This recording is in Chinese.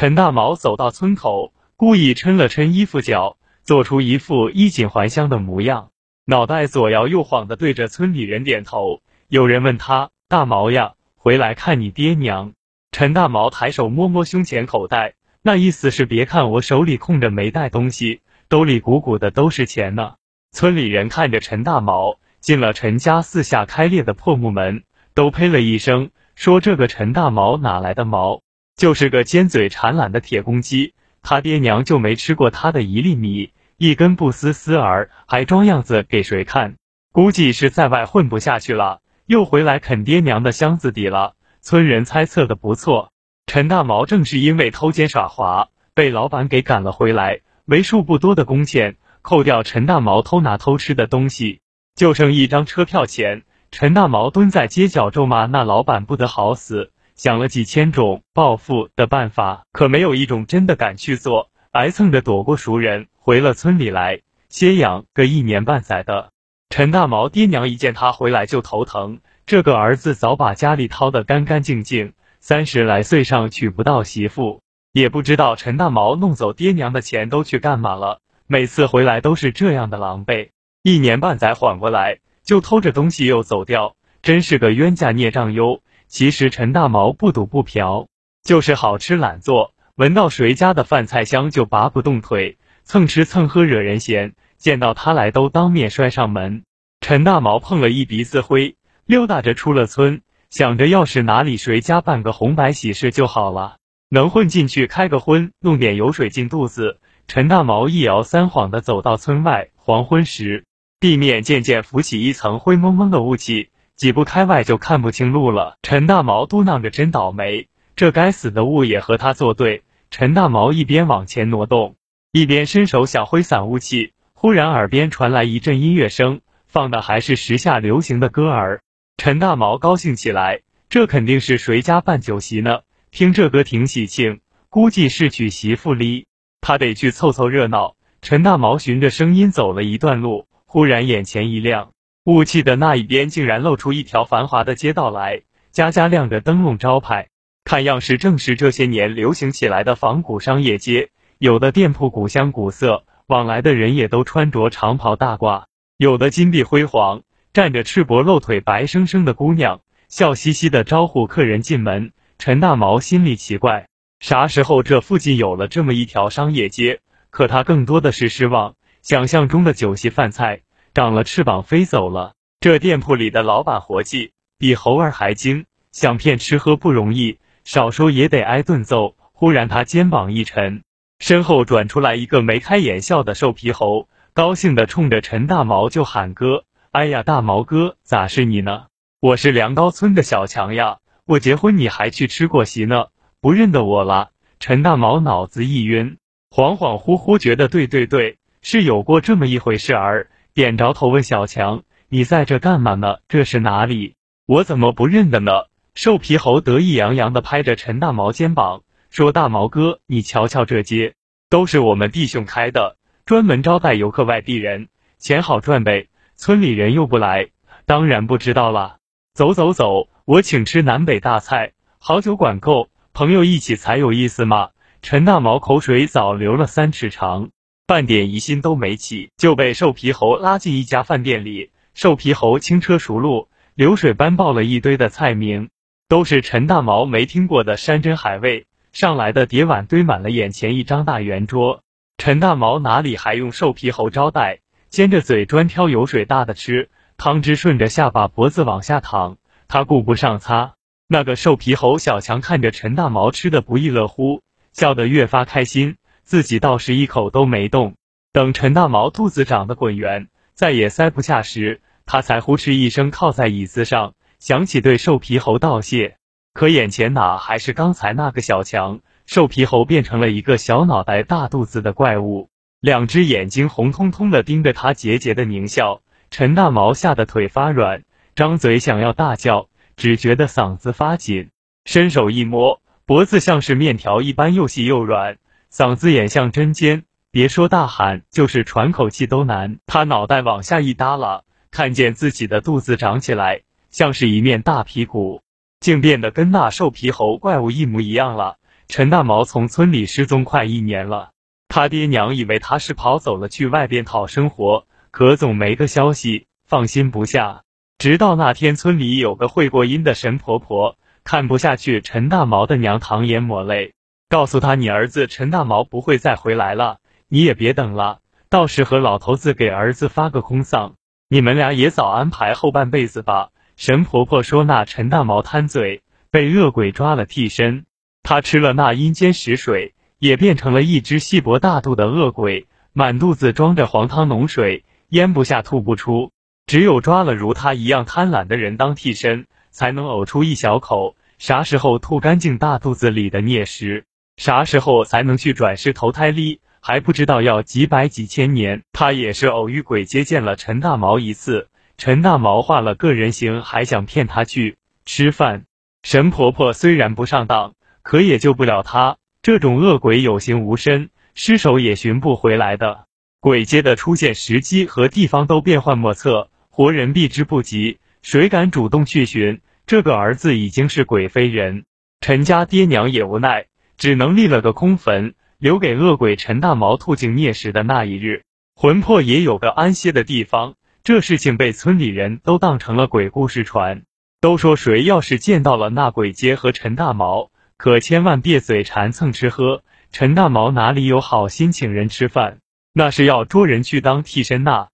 陈大毛走到村口，故意抻了抻衣服角，做出一副衣锦还乡的模样，脑袋左摇右晃的对着村里人点头。有人问他：“大毛呀，回来看你爹娘。”陈大毛抬手摸摸胸前口袋，那意思是别看我手里空着没带东西，兜里鼓鼓的都是钱呢。村里人看着陈大毛进了陈家四下开裂的破木门，都呸了一声，说：“这个陈大毛哪来的毛？就是个尖嘴馋懒的铁公鸡，他爹娘就没吃过他的一粒米，一根不丝丝儿，还装样子给谁看？估计是在外混不下去了，又回来啃爹娘的箱子底了。”村人猜测的不错，陈大毛正是因为偷奸耍滑，被老板给赶了回来，为数不多的工钱。扣掉陈大毛偷拿偷吃的东西，就剩一张车票钱。陈大毛蹲在街角咒骂那老板不得好死，想了几千种报复的办法，可没有一种真的敢去做，挨蹭着躲过熟人，回了村里来歇养个一年半载的。陈大毛爹娘一见他回来就头疼，这个儿子早把家里掏得干干净净，三十来岁上娶不到媳妇，也不知道陈大毛弄走爹娘的钱都去干嘛了。每次回来都是这样的狼狈，一年半载缓过来就偷着东西又走掉，真是个冤家孽障哟。其实陈大毛不赌不嫖，就是好吃懒做，闻到谁家的饭菜香就拔不动腿，蹭吃蹭喝惹人嫌，见到他来都当面摔上门。陈大毛碰了一鼻子灰，溜达着出了村，想着要是哪里谁家办个红白喜事就好了，能混进去开个荤，弄点油水进肚子。陈大毛一摇三晃的走到村外，黄昏时，地面渐渐浮起一层灰蒙蒙的雾气，几步开外就看不清路了。陈大毛嘟囔着：“真倒霉，这该死的雾也和他作对。”陈大毛一边往前挪动，一边伸手想挥散雾气，忽然耳边传来一阵音乐声，放的还是时下流行的歌儿。陈大毛高兴起来，这肯定是谁家办酒席呢？听这歌挺喜庆，估计是娶媳妇哩。他得去凑凑热闹。陈大毛循着声音走了一段路，忽然眼前一亮，雾气的那一边竟然露出一条繁华的街道来，家家亮着灯笼招牌，看样式正是这些年流行起来的仿古商业街。有的店铺古香古色，往来的人也都穿着长袍大褂；有的金碧辉煌，站着赤膊露腿、白生生的姑娘，笑嘻嘻的招呼客人进门。陈大毛心里奇怪。啥时候这附近有了这么一条商业街？可他更多的是失望。想象中的酒席饭菜长了翅膀飞走了。这店铺里的老板活计比猴儿还精，想骗吃喝不容易，少说也得挨顿揍。忽然他肩膀一沉，身后转出来一个眉开眼笑的瘦皮猴，高兴的冲着陈大毛就喊哥：“哎呀，大毛哥，咋是你呢？我是梁高村的小强呀，我结婚你还去吃过席呢。”不认得我了，陈大毛脑子一晕，恍恍惚惚觉得对对对，是有过这么一回事儿。点着头问小强：“你在这干嘛呢？这是哪里？我怎么不认得呢？”瘦皮猴得意洋洋的拍着陈大毛肩膀说：“大毛哥，你瞧瞧这街，都是我们弟兄开的，专门招待游客外地人，钱好赚呗。村里人又不来，当然不知道了。走走走，我请吃南北大菜，好酒管够。”朋友一起才有意思嘛！陈大毛口水早流了三尺长，半点疑心都没起，就被瘦皮猴拉进一家饭店里。瘦皮猴轻车熟路，流水般报了一堆的菜名，都是陈大毛没听过的山珍海味。上来的碟碗堆满了眼前一张大圆桌，陈大毛哪里还用瘦皮猴招待？尖着嘴专挑油水大的吃，汤汁顺着下巴脖子往下淌，他顾不上擦。那个瘦皮猴小强看着陈大毛吃的不亦乐乎，笑得越发开心，自己倒是一口都没动。等陈大毛肚子长得滚圆，再也塞不下时，他才呼哧一声靠在椅子上，想起对瘦皮猴道谢。可眼前哪还是刚才那个小强？瘦皮猴变成了一个小脑袋大肚子的怪物，两只眼睛红彤彤的盯着他，桀桀的狞笑。陈大毛吓得腿发软，张嘴想要大叫。只觉得嗓子发紧，伸手一摸，脖子像是面条一般又细又软，嗓子眼像针尖，别说大喊，就是喘口气都难。他脑袋往下一耷拉，看见自己的肚子长起来，像是一面大皮鼓，竟变得跟那瘦皮猴怪物一模一样了。陈大毛从村里失踪快一年了，他爹娘以为他是跑走了去外边讨生活，可总没个消息，放心不下。直到那天，村里有个会过阴的神婆婆看不下去陈大毛的娘淌眼抹泪，告诉他：“你儿子陈大毛不会再回来了，你也别等了，到时和老头子给儿子发个空丧，你们俩也早安排后半辈子吧。”神婆婆说：“那陈大毛贪嘴，被恶鬼抓了替身。他吃了那阴间食水，也变成了一只细脖大肚的恶鬼，满肚子装着黄汤浓水，咽不下吐不出。只有抓了如他一样贪婪的人当替身，才能呕出一小口。啥时候吐干净大肚子里的孽食，啥时候才能去转世投胎哩？还不知道要几百几千年。他也是偶遇鬼接见了陈大毛一次。”陈大毛化了个人形，还想骗他去吃饭。神婆婆虽然不上当，可也救不了他。这种恶鬼有形无身，尸首也寻不回来的。鬼街的出现时机和地方都变幻莫测，活人避之不及。谁敢主动去寻？这个儿子已经是鬼非人。陈家爹娘也无奈，只能立了个空坟，留给恶鬼陈大毛吐净孽食的那一日，魂魄也有个安歇的地方。这事情被村里人都当成了鬼故事传，都说谁要是见到了那鬼街和陈大毛，可千万别嘴馋蹭吃喝。陈大毛哪里有好心请人吃饭，那是要捉人去当替身呐。